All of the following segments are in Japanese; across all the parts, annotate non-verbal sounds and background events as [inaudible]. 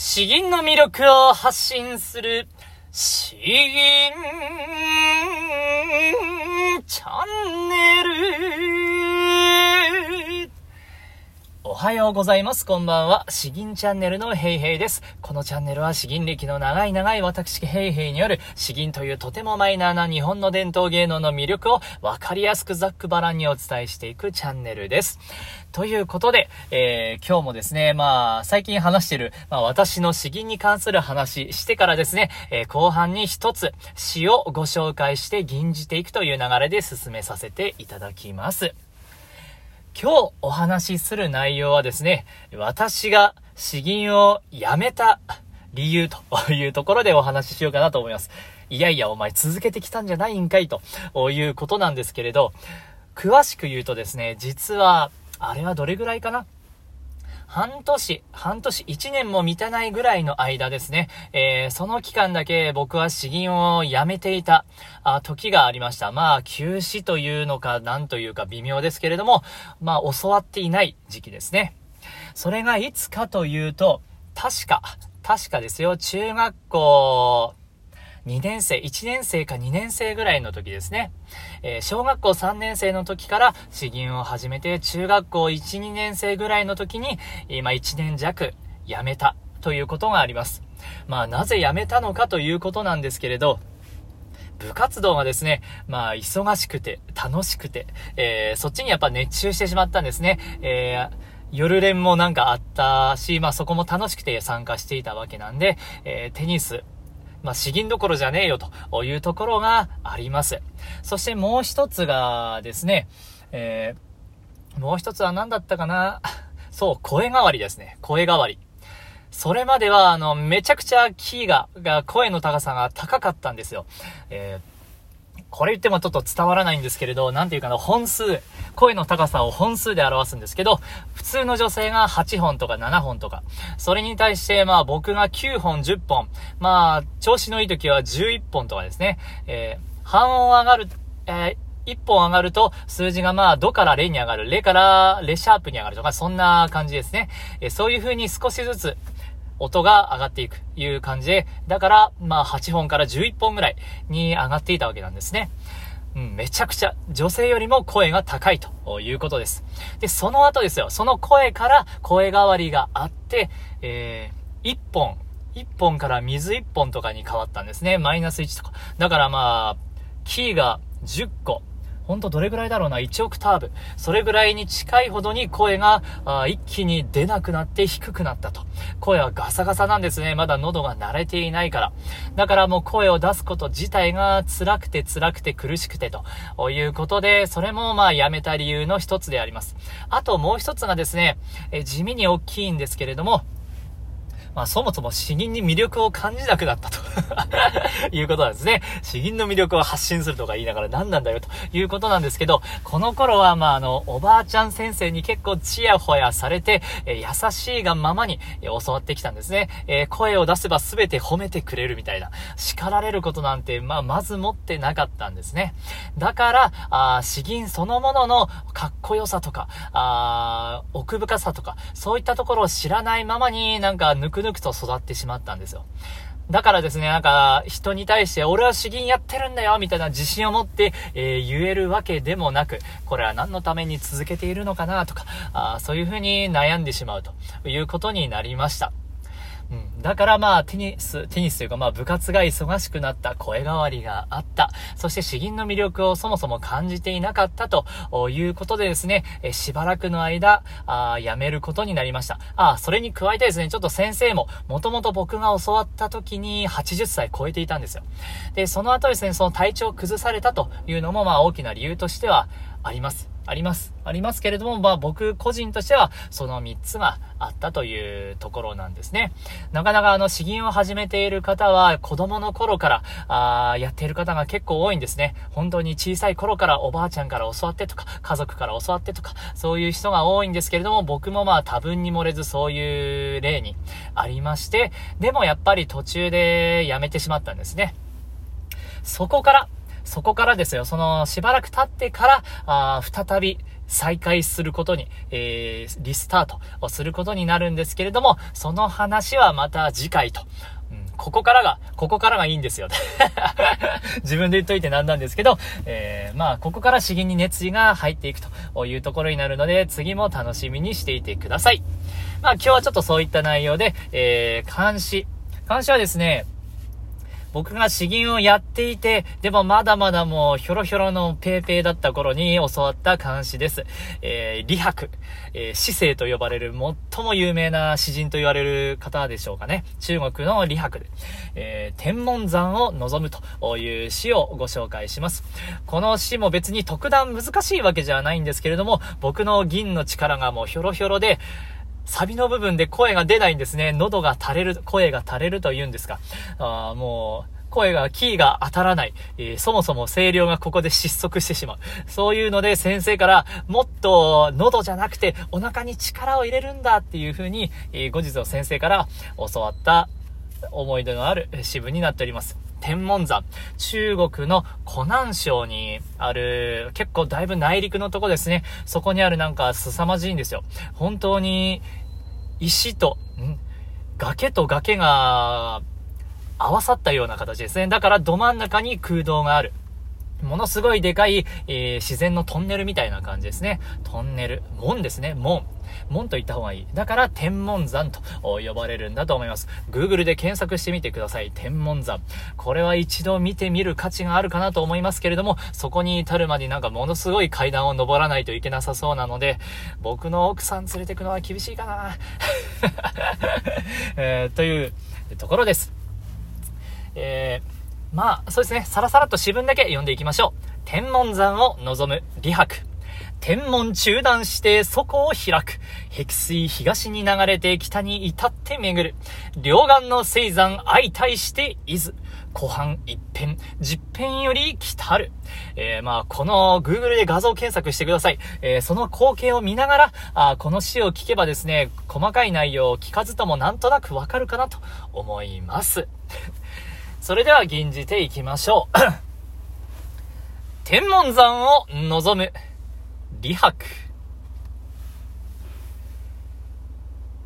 詩吟の魅力を発信する、詩吟チャンネル。おはようございます。こんばんは。詩吟チャンネルのヘイヘイです。このチャンネルは詩吟歴の長い長い私ヘイヘイによる詩吟というとてもマイナーな日本の伝統芸能の魅力をわかりやすくざっくばらんにお伝えしていくチャンネルです。ということで、えー、今日もですね、まあ、最近話してる、まあ、私の詩吟に関する話してからですね、えー、後半に一つ詩をご紹介して吟じていくという流れで進めさせていただきます。今日お話しする内容はですね、私が詩吟をやめた理由というところでお話ししようかなと思います。いやいや、お前続けてきたんじゃないんかいということなんですけれど、詳しく言うとですね、実はあれはどれぐらいかな半年、半年、1年も満たないぐらいの間ですね、えー、その期間だけ僕は詩吟をやめていたあ時がありました。まあ、休止というのか、なんというか微妙ですけれども、まあ、教わっていない時期ですね。それがいつかというと、確か、確かですよ、中学校、2年生、1年生か2年生ぐらいの時ですね。えー、小学校3年生の時から詩吟を始めて、中学校1、2年生ぐらいの時に、今1年弱辞めたということがあります。まあ、なぜ辞めたのかということなんですけれど、部活動がですね、まあ、忙しくて、楽しくて、えー、そっちにやっぱ熱中してしまったんですね。えー夜練もなんかあったし、まあそこも楽しくて参加していたわけなんで、えー、テニス、まあ、詩吟どころじゃねえよというところがあります。そしてもう一つがですね、えー、もう一つは何だったかな？[laughs] そう、声変わりですね。声変わり。それまでは、あの、めちゃくちゃキーが、が、声の高さが高かったんですよ。えーこれ言ってもちょっと伝わらないんですけれど、なんていうかな、本数、声の高さを本数で表すんですけど、普通の女性が8本とか7本とか、それに対してまあ僕が9本、10本、まあ調子のいい時は11本とかですね、えー、半音上がる、えー、1本上がると、数字がまあ、ドからレに上がる、レからレシャープに上がるとか、そんな感じですね。えそういう風に少しずつ、音が上がっていくという感じで、だから、まあ8本から11本ぐらいに上がっていたわけなんですね。うん、めちゃくちゃ女性よりも声が高いということです。で、その後ですよ、その声から声変わりがあって、えー、1本、1本から水1本とかに変わったんですね。マイナス1とか。だからまあ、キーが10個、ほんとどれぐらいだろうな、1オクターブ。それぐらいに近いほどに声があ一気に出なくなって低くなったと。声はガサガサなんですね。まだ喉が慣れていないから。だからもう声を出すこと自体が辛くて辛くて苦しくてということで、それもまあやめた理由の一つであります。あともう一つがですね、え地味に大きいんですけれども、まあそもそも詩吟に魅力を感じなくなったと [laughs] いうことなんですね。詩吟の魅力を発信するとか言いながら何なんだよということなんですけど、この頃はまああの、おばあちゃん先生に結構チヤホヤされて、え優しいがままに、え教わってきたんですね。えー、声を出せば全て褒めてくれるみたいな。叱られることなんて、まあまず持ってなかったんですね。だから、あ詩吟そのもののかっこよさとか、あ奥深さとか、そういったところを知らないままになんかぬくぬぬくと育ってしまったんですよ。だからですね、なんか、人に対して、俺は詩吟やってるんだよみたいな自信を持って、えー、言えるわけでもなく、これは何のために続けているのかなとか、あそういうふうに悩んでしまうということになりました。うん。だからまあ、テニス、テニスというかまあ、部活が忙しくなった、声変わりがあった。そして詩吟の魅力をそもそも感じていなかったということでですね、えしばらくの間、あ辞めることになりました。あ、それに加えてですね、ちょっと先生も、もともと僕が教わった時に80歳超えていたんですよ。で、その後ですね、その体調を崩されたというのもまあ、大きな理由としてはあります。あります。ありますけれども、まあ僕個人としてはその3つがあったというところなんですね。なかなかあの詩吟を始めている方は子供の頃からあやっている方が結構多いんですね。本当に小さい頃からおばあちゃんから教わってとか、家族から教わってとか、そういう人が多いんですけれども、僕もまあ多分に漏れずそういう例にありまして、でもやっぱり途中でやめてしまったんですね。そこからそこからですよ、そのしばらく経ってから、あ再び、再開することに、えー、リスタートをすることになるんですけれども、その話はまた次回と。ここからが、ここからがいいんですよ。[laughs] 自分で言っといてなんなんですけど、えー、まあ、ここから詩吟に熱意が入っていくというところになるので、次も楽しみにしていてください。まあ、今日はちょっとそういった内容で、えー、監視。監視はですね、僕が詩吟をやっていて、でもまだまだもうひょろひょろのペーペーだった頃に教わった漢詩です。えー、李白、えー、詩聖と呼ばれる最も有名な詩人と言われる方でしょうかね。中国の李白で、えー、天文山を望むという詩をご紹介します。この詩も別に特段難しいわけじゃないんですけれども、僕の銀の力がもうひょろひょろで、サビの部分で声が出ないんですね。喉が垂れる、声が垂れると言うんですか。あもう、声が、キーが当たらない。えー、そもそも声量がここで失速してしまう。そういうので先生から、もっと喉じゃなくてお腹に力を入れるんだっていう風に、えー、後日の先生から教わった思い出のある支部になっております。天文山。中国の湖南省にある、結構だいぶ内陸のとこですね。そこにあるなんか凄まじいんですよ。本当に、石と、ん？崖と崖が合わさったような形ですね。だからど真ん中に空洞がある。ものすごいでかい、えー、自然のトンネルみたいな感じですね。トンネル。門ですね。門。門と言った方がいい。だから天文山と呼ばれるんだと思います。Google で検索してみてください。天文山。これは一度見てみる価値があるかなと思いますけれども、そこに至るまでなんかものすごい階段を登らないといけなさそうなので、僕の奥さん連れてくのは厳しいかな、[laughs] えー、というところです。えー、まあ、そうですね、さらさらと詩文だけ読んでいきましょう。天文山を望む李白。天文中断してそこを開く。碧水東に流れて北に至って巡る。両岸の星山相対して伊豆。後半一辺、十辺より来たる。えー、まあ、この Google で画像検索してください。えー、その光景を見ながら、あこの詩を聞けばですね、細かい内容を聞かずともなんとなくわかるかなと思います。それでは吟じていきましょう。[coughs] 天文山を望む、李白。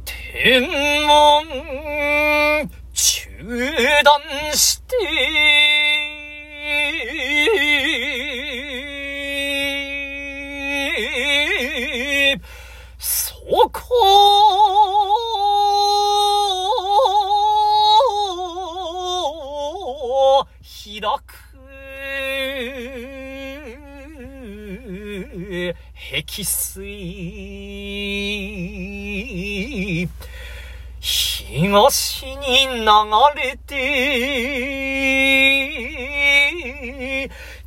天文中断して、壁水。東に流れて、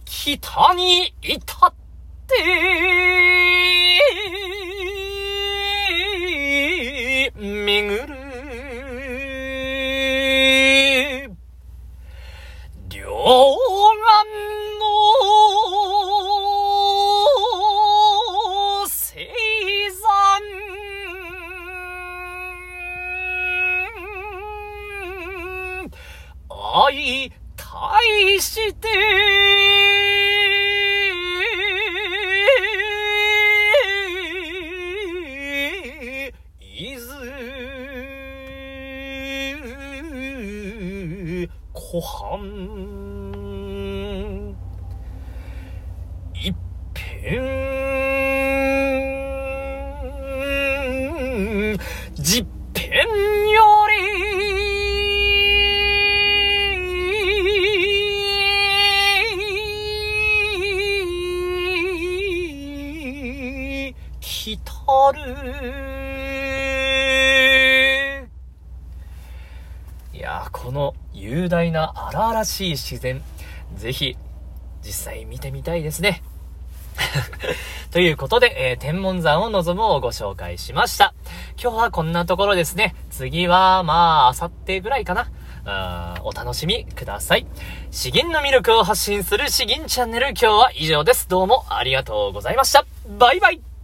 北に至って、相対して伊豆湖畔実編よるいやこの雄大な荒々しい自然ぜひ実際見てみたいですね [laughs] ということで、えー、天文山を望むをご紹介しました。今日はこんなところですね。次は、まあ、あさってぐらいかな。お楽しみください。詩吟の魅力を発信する詩吟チャンネル今日は以上です。どうもありがとうございました。バイバイ